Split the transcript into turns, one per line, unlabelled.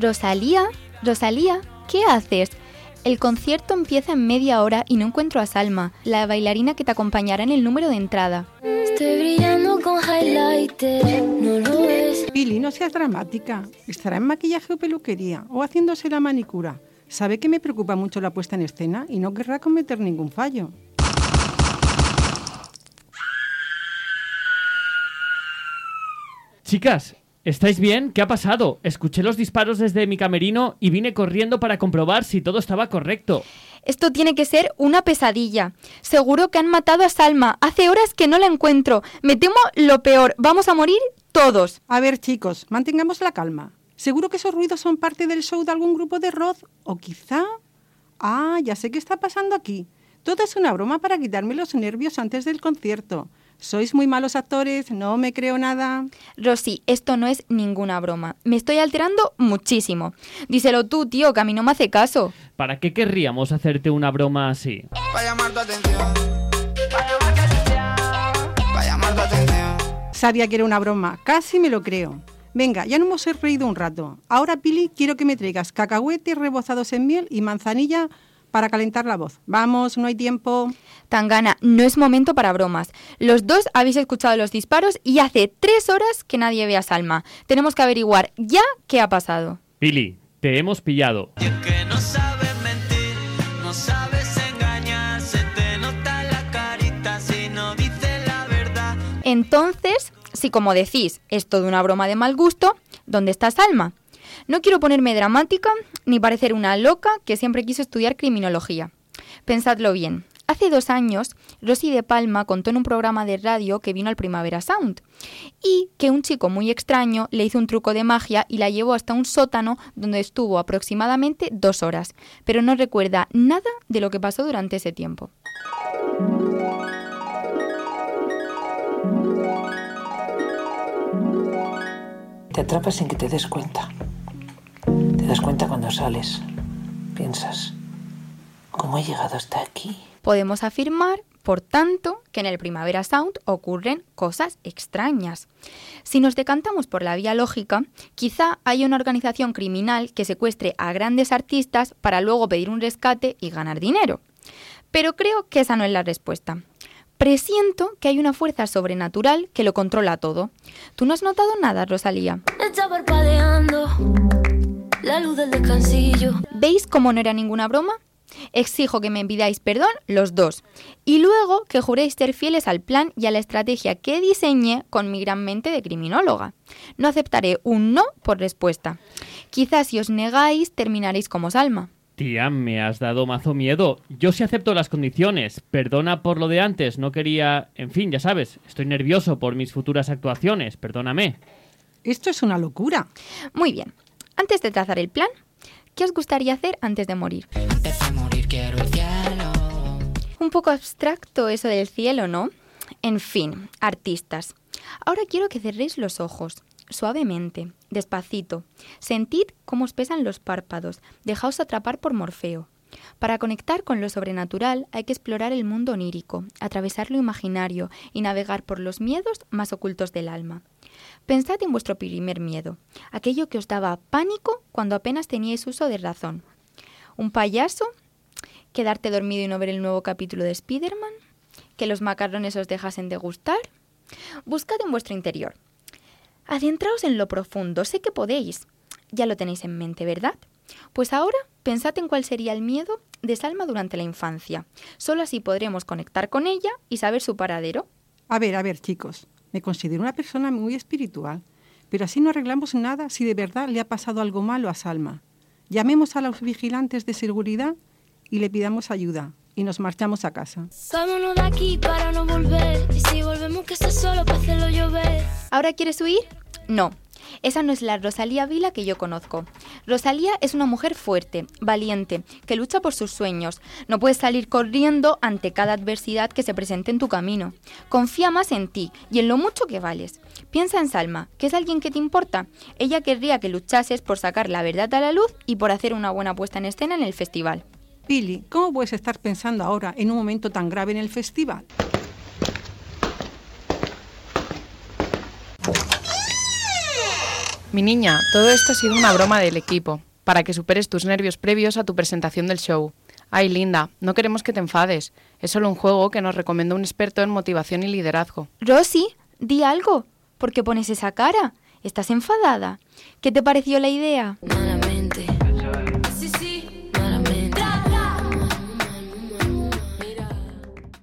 Rosalía, Rosalía, ¿qué haces? El concierto empieza en media hora y no encuentro a Salma, la bailarina que te acompañará en el número de entrada.
Estoy brillando con highlighter, no lo ves.
Pili, no seas dramática. Estará en maquillaje o peluquería o haciéndose la manicura. Sabe que me preocupa mucho la puesta en escena y no querrá cometer ningún fallo.
Chicas, ¿estáis bien? ¿Qué ha pasado? Escuché los disparos desde mi camerino y vine corriendo para comprobar si todo estaba correcto.
Esto tiene que ser una pesadilla. Seguro que han matado a Salma. Hace horas que no la encuentro. Me temo lo peor. Vamos a morir todos.
A ver, chicos, mantengamos la calma. Seguro que esos ruidos son parte del show de algún grupo de rock. O quizá... Ah, ya sé qué está pasando aquí. Todo es una broma para quitarme los nervios antes del concierto. Sois muy malos actores, no me creo nada.
Rosy, esto no es ninguna broma. Me estoy alterando muchísimo. Díselo tú, tío, que a mí no me hace caso.
¿Para qué querríamos hacerte una broma así?
Para llamar tu atención. Para llamar tu atención. Para llamar tu atención.
Sabía que era una broma, casi me lo creo. Venga, ya no hemos reído un rato. Ahora, Pili, quiero que me traigas cacahuetes rebozados en miel y manzanilla para calentar la voz. Vamos, no hay tiempo.
Tangana, no es momento para bromas. Los dos habéis escuchado los disparos y hace tres horas que nadie ve a Salma. Tenemos que averiguar ya qué ha pasado.
Pili, te hemos pillado.
Y es que no sabes mentir, no sabes engañar, se te nota la carita si no dices la verdad.
Entonces, si como decís es toda una broma de mal gusto, ¿dónde está Salma? No quiero ponerme dramática ni parecer una loca que siempre quiso estudiar criminología. Pensadlo bien. Hace dos años, Rosy de Palma contó en un programa de radio que vino al Primavera Sound y que un chico muy extraño le hizo un truco de magia y la llevó hasta un sótano donde estuvo aproximadamente dos horas, pero no recuerda nada de lo que pasó durante ese tiempo.
Te atrapas sin que te des cuenta. Das cuenta cuando sales. Piensas, ¿cómo he llegado hasta aquí?
Podemos afirmar, por tanto, que en el Primavera Sound ocurren cosas extrañas. Si nos decantamos por la vía lógica, quizá haya una organización criminal que secuestre a grandes artistas para luego pedir un rescate y ganar dinero. Pero creo que esa no es la respuesta. Presiento que hay una fuerza sobrenatural que lo controla todo. ¿Tú no has notado nada, Rosalía?
Está parpadeando la luz del descansillo.
¿Veis cómo no era ninguna broma? Exijo que me pidáis perdón los dos y luego que juréis ser fieles al plan y a la estrategia que diseñé con mi gran mente de criminóloga. No aceptaré un no por respuesta. Quizás si os negáis terminaréis como Salma.
Tía, me has dado mazo miedo. Yo sí acepto las condiciones. Perdona por lo de antes, no quería... En fin, ya sabes, estoy nervioso por mis futuras actuaciones, perdóname.
Esto es una locura.
Muy bien. Antes de trazar el plan, ¿qué os gustaría hacer antes de morir?
Antes de morir quiero el cielo.
Un poco abstracto eso del cielo, ¿no? En fin, artistas. Ahora quiero que cerréis los ojos, suavemente, despacito. Sentid cómo os pesan los párpados, dejaos atrapar por Morfeo. Para conectar con lo sobrenatural hay que explorar el mundo onírico, atravesar lo imaginario y navegar por los miedos más ocultos del alma. Pensad en vuestro primer miedo, aquello que os daba pánico cuando apenas teníais uso de razón. ¿Un payaso? ¿Quedarte dormido y no ver el nuevo capítulo de Spider-Man? ¿Que los macarrones os dejasen de gustar? Buscad en vuestro interior. Adentraos en lo profundo, sé que podéis. Ya lo tenéis en mente, ¿verdad? Pues ahora pensad en cuál sería el miedo de Salma durante la infancia. Solo así podremos conectar con ella y saber su paradero.
A ver, a ver, chicos. Me considero una persona muy espiritual, pero así no arreglamos nada si de verdad le ha pasado algo malo a Salma. Llamemos a los vigilantes de seguridad y le pidamos ayuda y nos marchamos a casa.
Vámonos de aquí para no volver. Y si volvemos que está solo para hacerlo llover.
¿Ahora quieres huir? No. Esa no es la Rosalía Vila que yo conozco. Rosalía es una mujer fuerte, valiente, que lucha por sus sueños. No puedes salir corriendo ante cada adversidad que se presente en tu camino. Confía más en ti y en lo mucho que vales. Piensa en Salma, que es alguien que te importa. Ella querría que luchases por sacar la verdad a la luz y por hacer una buena puesta en escena en el festival.
Pili, ¿cómo puedes estar pensando ahora en un momento tan grave en el festival?
Mi niña, todo esto ha sido una broma del equipo, para que superes tus nervios previos a tu presentación del show. Ay, Linda, no queremos que te enfades. Es solo un juego que nos recomendó un experto en motivación y liderazgo.
Rosy, di algo. ¿Por qué pones esa cara? ¿Estás enfadada? ¿Qué te pareció la idea?